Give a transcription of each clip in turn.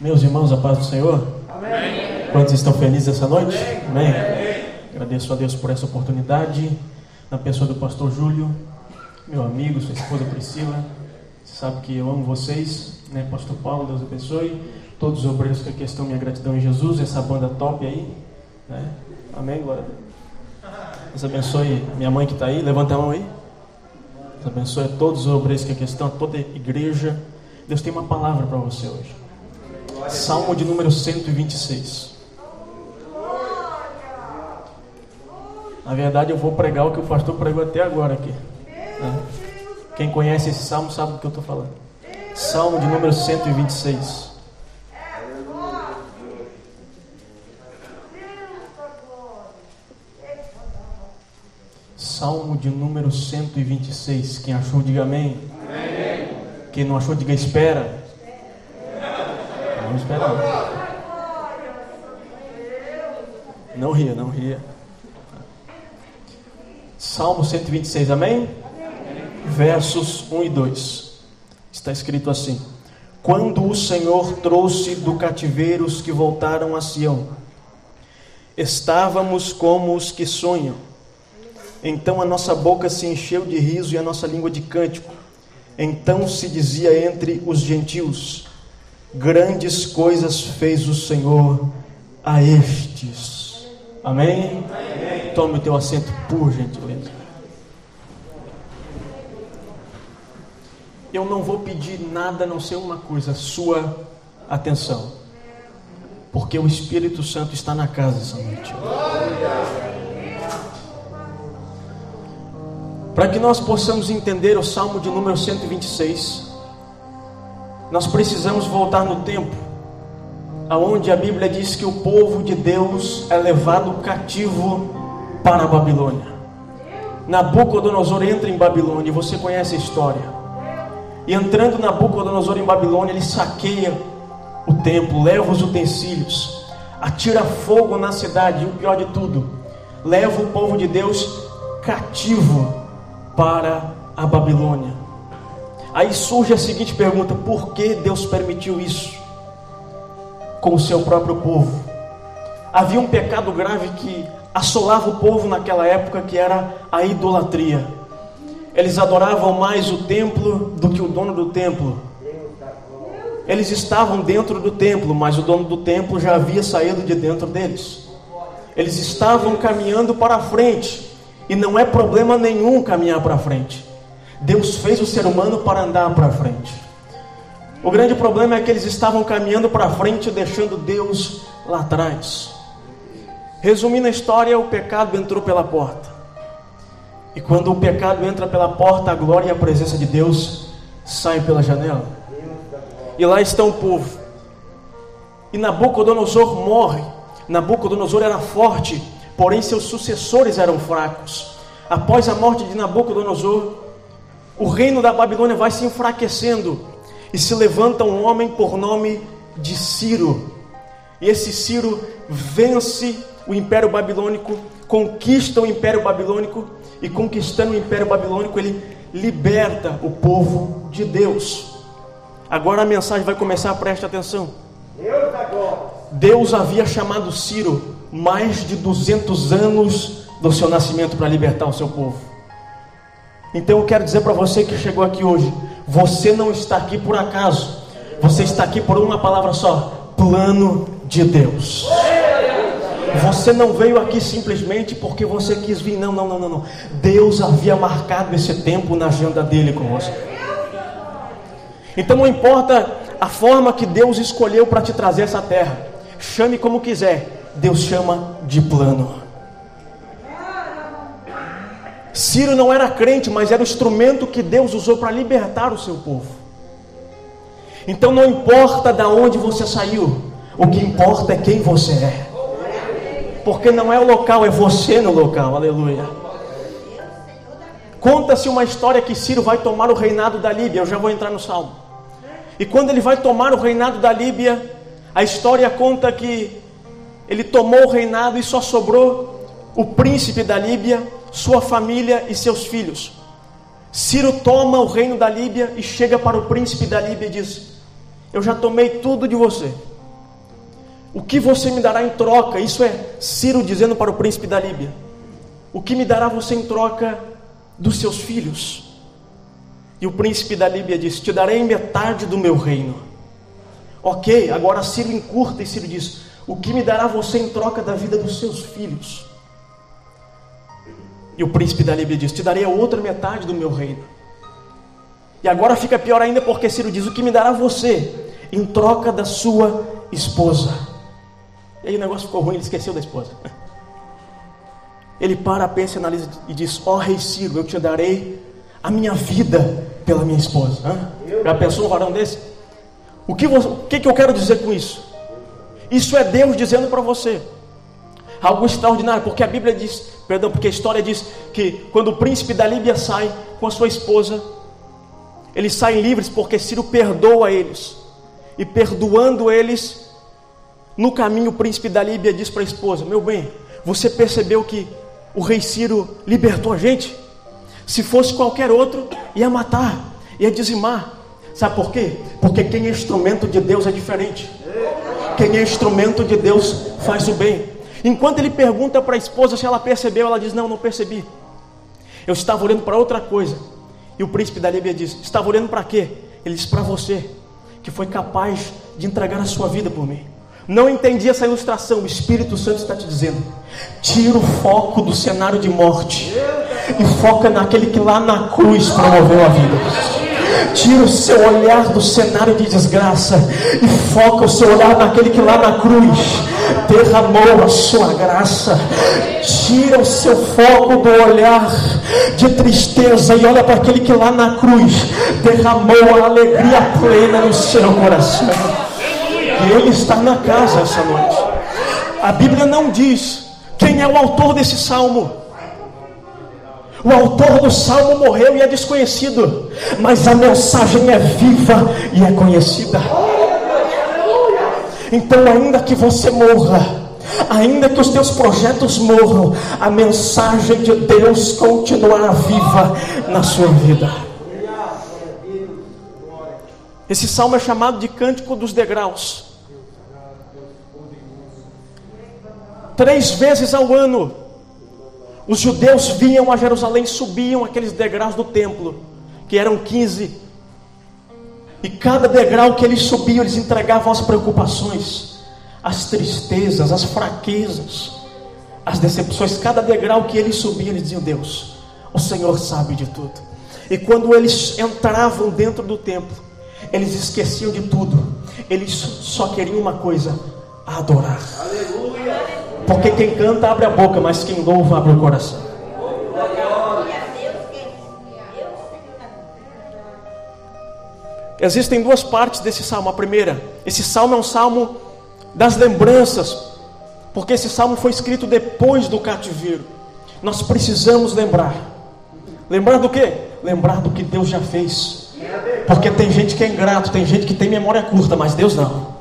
Meus irmãos, a paz do Senhor. Amém. Quantos estão felizes essa noite? Amém. Amém. Agradeço a Deus por essa oportunidade, na pessoa do pastor Júlio, meu amigo, sua esposa Priscila. Você sabe que eu amo vocês, né? Pastor Paulo, Deus abençoe. Todos os obreiros que aqui estão, minha gratidão em Jesus, essa banda top aí. Né? Amém, glória a Deus. Deus abençoe minha mãe que está aí, levanta a mão aí. Deus abençoe a todos os obreiros que aqui estão, toda a igreja. Deus tem uma palavra para você hoje. Salmo de número 126. Na verdade, eu vou pregar o que o pastor pregou até agora aqui. Né? Quem conhece esse salmo sabe do que eu estou falando. Salmo de número 126. Salmo de número 126. Quem achou, diga amém. amém. Quem não achou, diga espera. Vamos esperar. Não ria, não ria. Salmo 126, amém? Versos 1 e 2. Está escrito assim: Quando o Senhor trouxe do cativeiro os que voltaram a Sião, estávamos como os que sonham. Então a nossa boca se encheu de riso e a nossa língua de cântico. Então se dizia entre os gentios: Grandes coisas fez o Senhor a estes. Amém? Amém. Tome o teu assento, por gentileza. Eu não vou pedir nada a não ser uma coisa, sua atenção. Porque o Espírito Santo está na casa essa noite. Para que nós possamos entender o Salmo de número 126, nós precisamos voltar no tempo, aonde a Bíblia diz que o povo de Deus é levado cativo para a Babilônia. Nabucodonosor entra em Babilônia, você conhece a história. E entrando Nabucodonosor em Babilônia, ele saqueia o templo, leva os utensílios, atira fogo na cidade, e o pior de tudo, leva o povo de Deus cativo para a Babilônia. Aí surge a seguinte pergunta: por que Deus permitiu isso com o seu próprio povo? Havia um pecado grave que assolava o povo naquela época, que era a idolatria. Eles adoravam mais o templo do que o dono do templo. Eles estavam dentro do templo, mas o dono do templo já havia saído de dentro deles. Eles estavam caminhando para frente, e não é problema nenhum caminhar para frente. Deus fez o ser humano para andar para frente. O grande problema é que eles estavam caminhando para frente, deixando Deus lá atrás. Resumindo a história, o pecado entrou pela porta. E quando o pecado entra pela porta, a glória e a presença de Deus saem pela janela. E lá está o povo. E Nabucodonosor morre. Nabucodonosor era forte, porém seus sucessores eram fracos. Após a morte de Nabucodonosor, o reino da Babilônia vai se enfraquecendo e se levanta um homem por nome de Ciro. E esse Ciro vence o Império Babilônico, conquista o Império Babilônico e conquistando o Império Babilônico ele liberta o povo de Deus. Agora a mensagem vai começar, preste atenção. Deus havia chamado Ciro mais de 200 anos do seu nascimento para libertar o seu povo. Então eu quero dizer para você que chegou aqui hoje: você não está aqui por acaso, você está aqui por uma palavra só: plano de Deus. Você não veio aqui simplesmente porque você quis vir, não, não, não, não. Deus havia marcado esse tempo na agenda dele com você. Então não importa a forma que Deus escolheu para te trazer essa terra, chame como quiser, Deus chama de plano. Ciro não era crente, mas era o instrumento que Deus usou para libertar o seu povo. Então não importa de onde você saiu, o que importa é quem você é. Porque não é o local, é você no local, aleluia. Conta-se uma história que Ciro vai tomar o reinado da Líbia, eu já vou entrar no salmo. E quando ele vai tomar o reinado da Líbia, a história conta que ele tomou o reinado e só sobrou o príncipe da Líbia sua família e seus filhos. Ciro toma o reino da Líbia e chega para o príncipe da Líbia e diz: Eu já tomei tudo de você. O que você me dará em troca? Isso é Ciro dizendo para o príncipe da Líbia. O que me dará você em troca dos seus filhos? E o príncipe da Líbia disse: Te darei metade do meu reino. Ok, agora Ciro encurta e Ciro diz: O que me dará você em troca da vida dos seus filhos? E o príncipe da Líbia diz: Te darei a outra metade do meu reino. E agora fica pior ainda porque Ciro diz: O que me dará você em troca da sua esposa? E aí o negócio ficou ruim, ele esqueceu da esposa. Ele para, pensa, analisa e diz: Ó oh, rei Ciro, eu te darei a minha vida pela minha esposa. Hã? Já pensou um varão desse? O que, você, o que, que eu quero dizer com isso? Isso é Deus dizendo para você algo extraordinário, porque a Bíblia diz, perdão, porque a história diz que quando o príncipe da Líbia sai com a sua esposa, eles saem livres porque Ciro perdoa eles, e perdoando eles, no caminho, o príncipe da Líbia diz para a esposa: Meu bem, você percebeu que o rei Ciro libertou a gente? Se fosse qualquer outro, ia matar, ia dizimar. Sabe por quê? Porque quem é instrumento de Deus é diferente. Quem é instrumento de Deus faz o bem. Enquanto ele pergunta para a esposa se ela percebeu, ela diz: Não, não percebi. Eu estava olhando para outra coisa. E o príncipe da Líbia diz: Estava olhando para quê? Ele diz: Para você, que foi capaz de entregar a sua vida por mim. Não entendi essa ilustração. O Espírito Santo está te dizendo: tira o foco do cenário de morte e foca naquele que lá na cruz promoveu a vida. Tira o seu olhar do cenário de desgraça e foca o seu olhar naquele que lá na cruz derramou a sua graça. Tira o seu foco do olhar de tristeza e olha para aquele que lá na cruz derramou a alegria plena no seu coração. E Ele está na casa essa noite. A Bíblia não diz quem é o autor desse salmo. O autor do salmo morreu e é desconhecido, mas a mensagem é viva e é conhecida. Então, ainda que você morra, ainda que os teus projetos morram, a mensagem de Deus continuará viva na sua vida. Esse salmo é chamado de Cântico dos Degraus. Três vezes ao ano, os judeus vinham a Jerusalém, subiam aqueles degraus do templo, que eram 15. E cada degrau que eles subiam, eles entregavam as preocupações, as tristezas, as fraquezas, as decepções. Cada degrau que eles subiam, eles diziam: Deus, o Senhor sabe de tudo. E quando eles entravam dentro do templo, eles esqueciam de tudo, eles só queriam uma coisa: adorar. Aleluia. Porque quem canta abre a boca, mas quem louva abre o coração. Existem duas partes desse salmo. A primeira, esse salmo é um salmo das lembranças, porque esse salmo foi escrito depois do cativeiro. Nós precisamos lembrar. Lembrar do que? Lembrar do que Deus já fez. Porque tem gente que é ingrato, tem gente que tem memória curta, mas Deus não.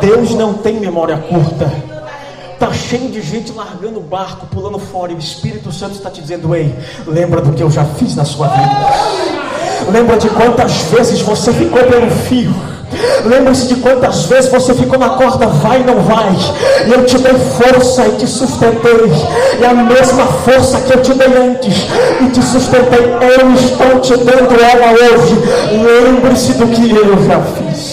Deus não tem memória curta. Está cheio de gente largando o barco, pulando fora, e o Espírito Santo está te dizendo: Ei, lembra do que eu já fiz na sua vida. Lembra de quantas vezes você ficou pelo fio. Lembre-se de quantas vezes você ficou na corda, vai e não vai. E eu te dei força e te sustentei. E a mesma força que eu te dei antes e te sustentei, eu estou te dando ela hoje. Lembre-se do que eu já fiz.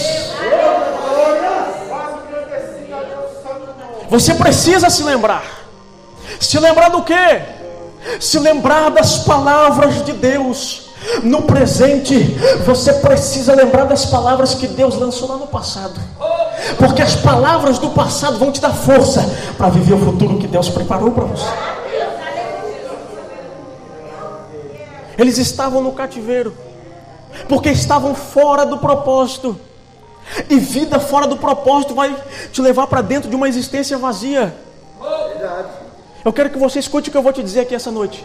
Você precisa se lembrar. Se lembrar do quê? Se lembrar das palavras de Deus. No presente, você precisa lembrar das palavras que Deus lançou lá no passado. Porque as palavras do passado vão te dar força para viver o futuro que Deus preparou para você. Eles estavam no cativeiro, porque estavam fora do propósito. E vida fora do propósito vai te levar para dentro de uma existência vazia. Eu quero que você escute o que eu vou te dizer aqui essa noite.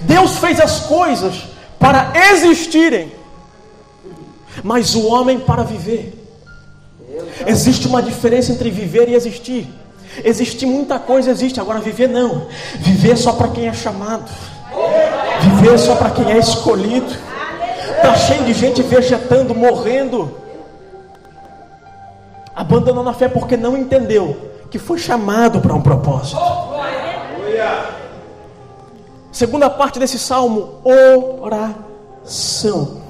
Deus fez as coisas para existirem, mas o homem para viver. Existe uma diferença entre viver e existir. Existir muita coisa existe, agora viver não. Viver só para quem é chamado. Viver só para quem é escolhido. Está cheio de gente vegetando, morrendo Abandonou na fé porque não entendeu que foi chamado para um propósito. Segunda parte desse salmo, oração.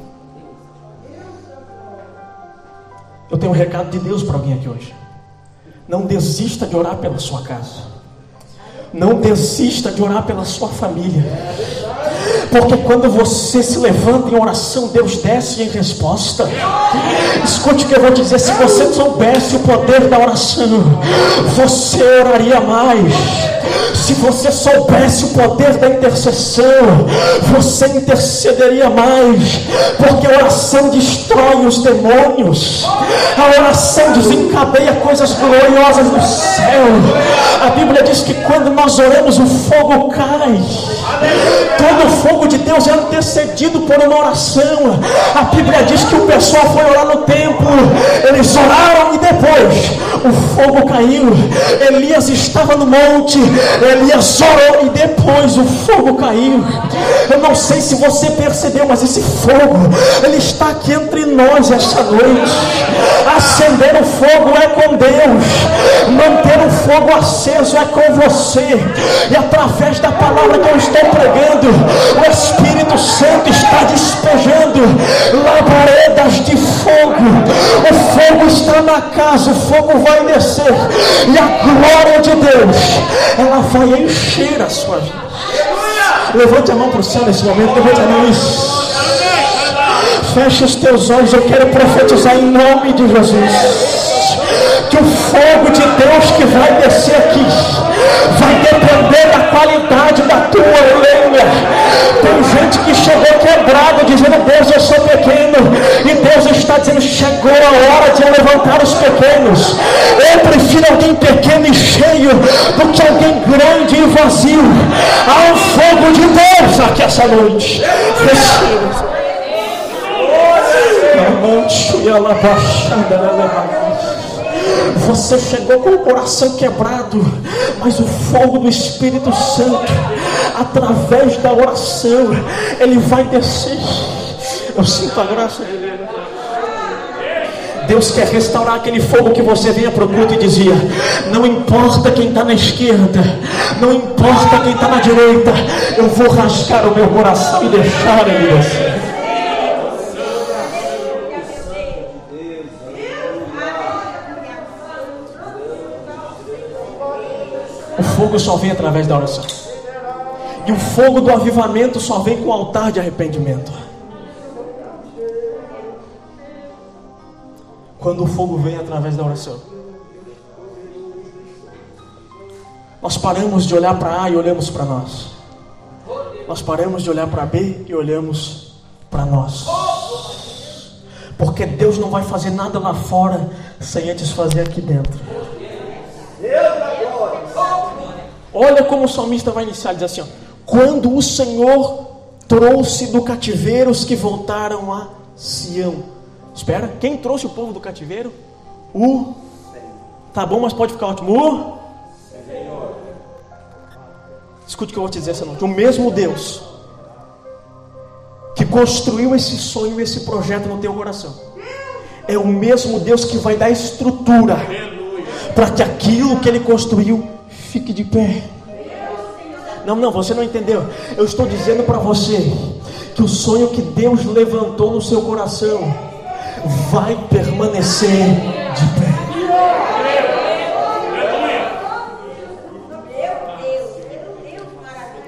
Eu tenho um recado de Deus para alguém aqui hoje. Não desista de orar pela sua casa. Não desista de orar pela sua família. Porque quando você se levanta em oração, Deus desce em resposta. Escute o que eu vou dizer: se você soubesse o poder da oração, você oraria mais. Se você soubesse o poder da intercessão, você intercederia mais, porque a oração destrói os demônios, a oração desencadeia coisas gloriosas no céu. A Bíblia diz que quando nós oramos, o fogo cai. Todo fogo de Deus é antecedido por uma oração. A Bíblia diz que o pessoal foi orar no templo, eles oraram e depois o fogo caiu. Elias estava no monte, Elias orou e depois o fogo caiu. Eu não sei se você percebeu, mas esse fogo, ele está aqui entre nós esta noite. Acender o fogo é com Deus, manter o fogo aceso é com você. E através da palavra que eu estou pregando, o Espírito Santo está despejando labaredas de fogo. O fogo está na casa, o fogo vai descer, e a glória de Deus, ela vai encher a sua vida. Levante a mão para o céu nesse momento, levante a mão. Isso. Feche os teus olhos, eu quero profetizar em nome de Jesus. Que o fogo de Deus que vai descer aqui vai depender da qualidade da tua lenha. Tem gente que chegou quebrada, dizendo: Deus, eu sou pequeno. E Deus está dizendo: chegou a hora de levantar os pequenos. Eu prefiro alguém pequeno e cheio do que alguém grande e vazio. Há um fogo de Deus aqui essa noite. Receba. Você chegou com o coração quebrado, mas o fogo do Espírito Santo, através da oração, ele vai descer. Eu sinto a graça de Deus. Deus quer restaurar aquele fogo que você vinha para o culto e dizia: Não importa quem está na esquerda, não importa quem está na direita, eu vou rasgar o meu coração e deixar ele descer. Fogo só vem através da oração. E o fogo do avivamento só vem com o altar de arrependimento. Quando o fogo vem através da oração. Nós paramos de olhar para A e olhamos para nós. Nós paramos de olhar para B e olhamos para nós. Porque Deus não vai fazer nada lá fora sem antes fazer aqui dentro. Olha como o salmista vai iniciar, diz assim: ó, quando o Senhor trouxe do cativeiro os que voltaram a Sião. Espera, quem trouxe o povo do cativeiro? O Tá bom, mas pode ficar ótimo. O Senhor. Escute o que eu vou te dizer essa noite. O mesmo Deus que construiu esse sonho, esse projeto no teu coração, é o mesmo Deus que vai dar estrutura para que aquilo que ele construiu Fique de pé. Não, não, você não entendeu. Eu estou dizendo para você que o sonho que Deus levantou no seu coração vai permanecer de pé.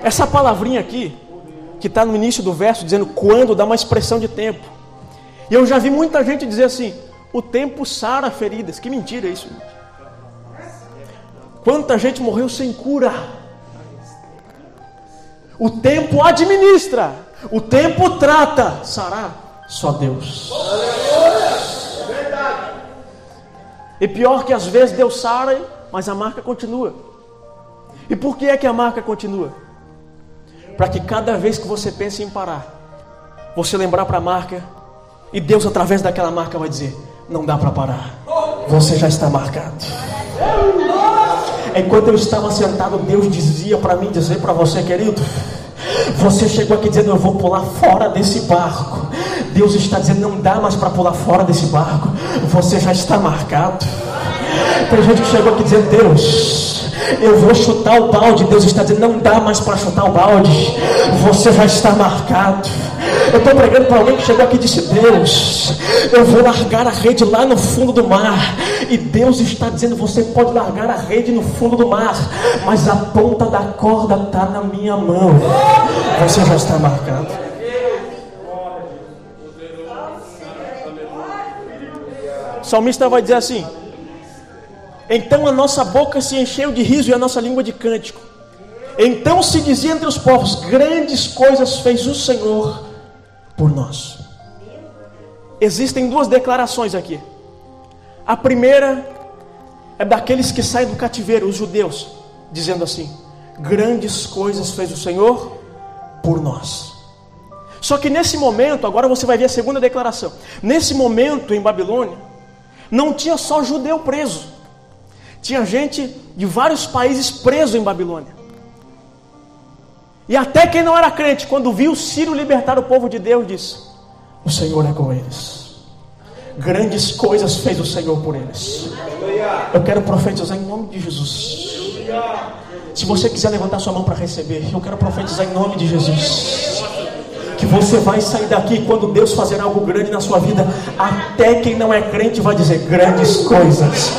Essa palavrinha aqui, que está no início do verso, dizendo quando, dá uma expressão de tempo. E eu já vi muita gente dizer assim: o tempo sara feridas. Que mentira isso. Quanta gente morreu sem cura. O tempo administra, o tempo trata. Sará, só Deus. E pior que às vezes Deus sara, mas a marca continua. E por que é que a marca continua? Para que cada vez que você pense em parar, você lembrar para a marca, e Deus através daquela marca vai dizer: não dá para parar. Você já está marcado. Enquanto eu estava sentado, Deus dizia para mim, dizer para você, querido, você chegou aqui dizendo: Eu vou pular fora desse barco. Deus está dizendo: Não dá mais para pular fora desse barco. Você já está marcado. Tem gente que chegou aqui dizendo: Deus, eu vou chutar o balde. Deus está dizendo: não dá mais para chutar o balde. Você já está marcado. Eu estou pregando para alguém que chegou aqui e disse: Deus, eu vou largar a rede lá no fundo do mar. E Deus está dizendo: Você pode largar a rede no fundo do mar, mas a ponta da corda está na minha mão. Você já está marcado. O salmista vai dizer assim: Então a nossa boca se encheu de riso e a nossa língua de cântico. Então se dizia entre os povos: Grandes coisas fez o Senhor por nós. Existem duas declarações aqui. A primeira é daqueles que saem do cativeiro, os judeus, dizendo assim: Grandes coisas fez o Senhor por nós. Só que nesse momento, agora você vai ver a segunda declaração. Nesse momento em Babilônia, não tinha só judeu preso, tinha gente de vários países preso em Babilônia. E até quem não era crente, quando viu Ciro libertar o povo de Deus, disse: O Senhor é com eles. Grandes coisas fez o Senhor por eles. Eu quero profetizar em nome de Jesus. Se você quiser levantar sua mão para receber, eu quero profetizar em nome de Jesus. Que você vai sair daqui quando Deus fazer algo grande na sua vida. Até quem não é crente vai dizer: Grandes coisas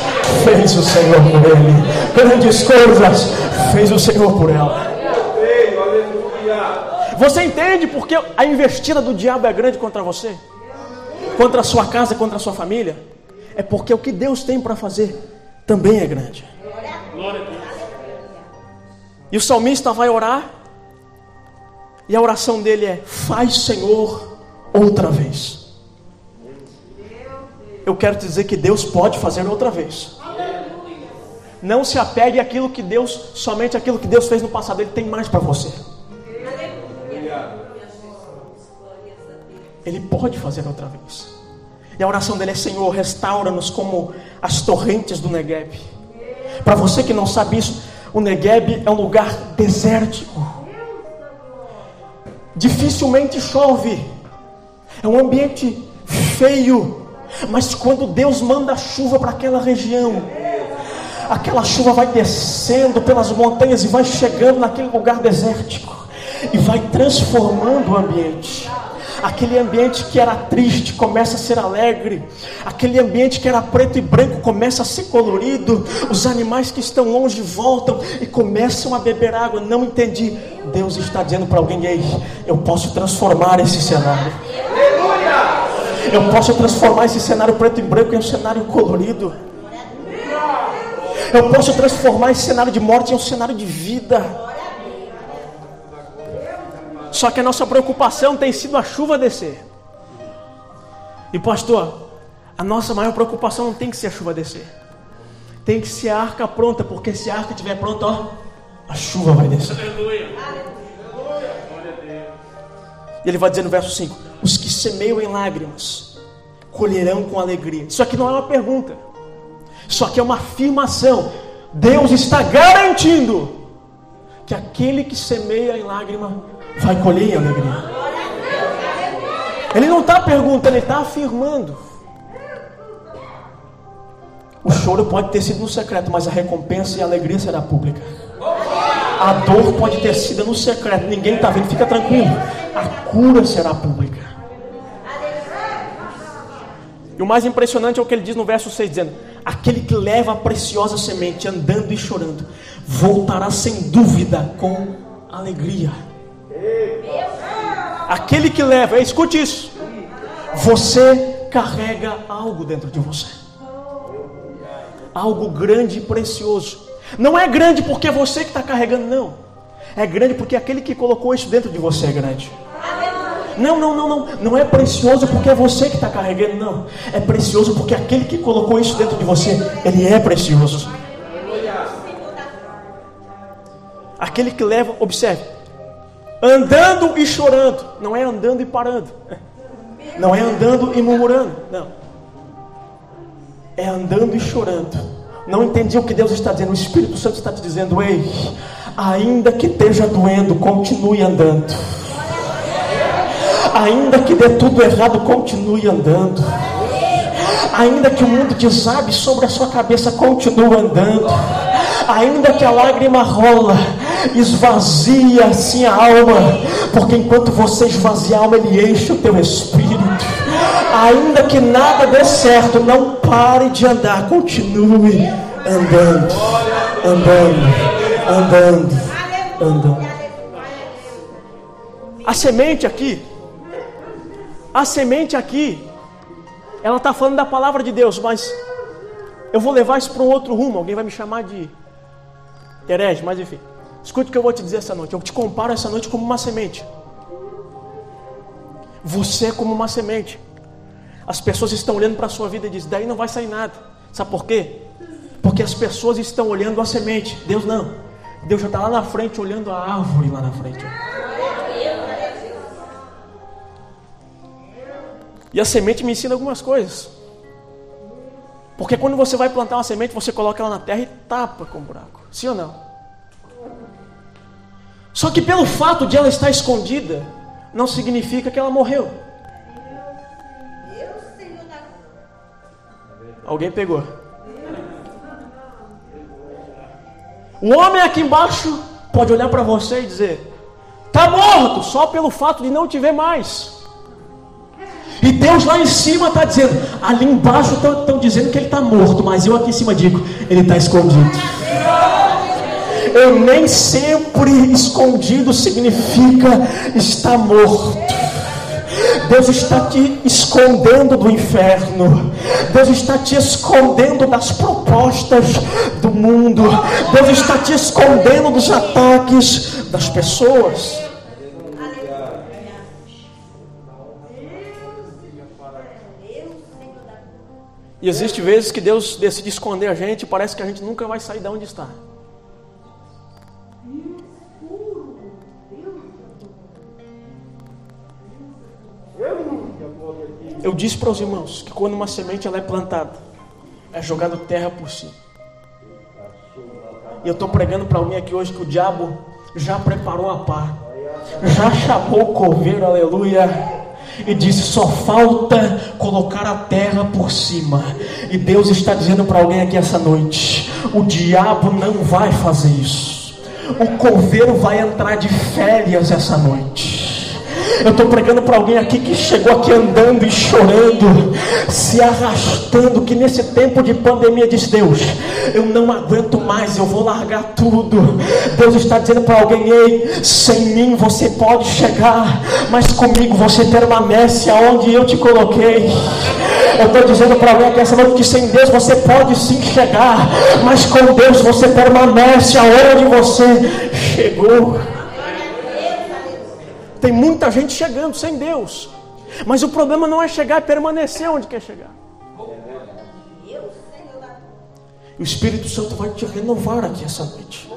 fez o Senhor por ele. Grandes coisas fez o Senhor por ela. Você entende porque a investida do diabo é grande contra você? Contra a sua casa, contra a sua família? É porque o que Deus tem para fazer também é grande. E o salmista vai orar, e a oração dele é: Faz, Senhor, outra vez. Eu quero te dizer que Deus pode fazer outra vez. Não se apegue àquilo que Deus, somente aquilo que Deus fez no passado, Ele tem mais para você. Ele pode fazer outra vez. E a oração dele é: Senhor, restaura-nos como as torrentes do Negueb. Para você que não sabe isso, o Negueb é um lugar desértico. Dificilmente chove. É um ambiente feio. Mas quando Deus manda chuva para aquela região, aquela chuva vai descendo pelas montanhas e vai chegando naquele lugar desértico e vai transformando o ambiente. Aquele ambiente que era triste começa a ser alegre. Aquele ambiente que era preto e branco começa a ser colorido. Os animais que estão longe voltam e começam a beber água. Não entendi. Deus está dizendo para alguém aí: eu posso transformar esse cenário. Eu posso transformar esse cenário preto e branco em um cenário colorido. Eu posso transformar esse cenário de morte em um cenário de vida. Só que a nossa preocupação tem sido a chuva descer. E pastor, a nossa maior preocupação não tem que ser a chuva descer. Tem que ser a arca pronta, porque se a arca estiver pronta, ó, a chuva vai descer. E ele vai dizer no verso 5: Os que semeiam em lágrimas colherão com alegria. Isso aqui não é uma pergunta, isso aqui é uma afirmação. Deus está garantindo que aquele que semeia em lágrima vai colher em alegria. Ele não está perguntando, ele está afirmando. O choro pode ter sido no secreto, mas a recompensa e a alegria será pública. A dor pode ter sido no secreto, ninguém está vendo, fica tranquilo. A cura será pública. E o mais impressionante é o que ele diz no verso 6, dizendo: Aquele que leva a preciosa semente andando e chorando, voltará sem dúvida com alegria. Aquele que leva, escute isso. Você carrega algo dentro de você. Algo grande e precioso. Não é grande porque é você que está carregando, não. É grande porque aquele que colocou isso dentro de você é grande. Não, não, não, não. Não é precioso porque é você que está carregando, não. É precioso porque aquele que colocou isso dentro de você, ele é precioso. Aquele que leva, observe, andando e chorando, não é andando e parando, não é andando e murmurando, não, é andando e chorando. Não entendi o que Deus está dizendo, o Espírito Santo está te dizendo, ei, ainda que esteja doendo, continue andando. Ainda que dê tudo errado, continue andando. Ainda que o mundo desabe sobre a sua cabeça, continua andando. Ainda que a lágrima rola, esvazia assim a alma, porque enquanto você esvazia a alma, Ele enche o teu espírito. Ainda que nada dê certo, não pare de andar, continue andando, andando, andando, andando. A semente aqui, a semente aqui, ela está falando da palavra de Deus, mas eu vou levar isso para um outro rumo. Alguém vai me chamar de herege, mas enfim. Escute o que eu vou te dizer essa noite. Eu te comparo essa noite como uma semente. Você é como uma semente. As pessoas estão olhando para a sua vida e dizem: daí não vai sair nada. Sabe por quê? Porque as pessoas estão olhando a semente. Deus não. Deus já está lá na frente, olhando a árvore lá na frente. E a semente me ensina algumas coisas. Porque quando você vai plantar uma semente, você coloca ela na terra e tapa com um buraco. Sim ou não? Só que pelo fato de ela estar escondida, não significa que ela morreu. Alguém pegou. O homem aqui embaixo pode olhar para você e dizer: Está morto, só pelo fato de não te ver mais. E Deus lá em cima está dizendo, ali embaixo estão dizendo que ele está morto, mas eu aqui em cima digo, ele está escondido. Eu nem sempre escondido significa estar morto. Deus está te escondendo do inferno. Deus está te escondendo das propostas do mundo. Deus está te escondendo dos ataques das pessoas. E existe vezes que Deus decide esconder a gente e parece que a gente nunca vai sair de onde está. Eu disse para os irmãos que quando uma semente ela é plantada, é jogado terra por si. E eu estou pregando para alguém aqui hoje que o diabo já preparou a pá, já chamou o coveiro, aleluia e disse: só falta colocar a terra por cima. E Deus está dizendo para alguém aqui essa noite: o diabo não vai fazer isso. O coveiro vai entrar de férias essa noite. Eu estou pregando para alguém aqui que chegou aqui andando e chorando, se arrastando, que nesse tempo de pandemia diz Deus, eu não aguento mais, eu vou largar tudo. Deus está dizendo para alguém, ei, sem mim você pode chegar, mas comigo você permanece aonde eu te coloquei. Eu estou dizendo para alguém aqui essa noite que sem Deus você pode sim chegar, mas com Deus você permanece aonde você chegou. Tem muita gente chegando sem Deus. Mas o problema não é chegar, é permanecer onde quer chegar. O Espírito Santo vai te renovar aqui essa noite.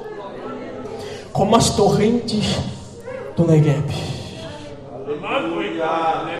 Como as torrentes do Negev.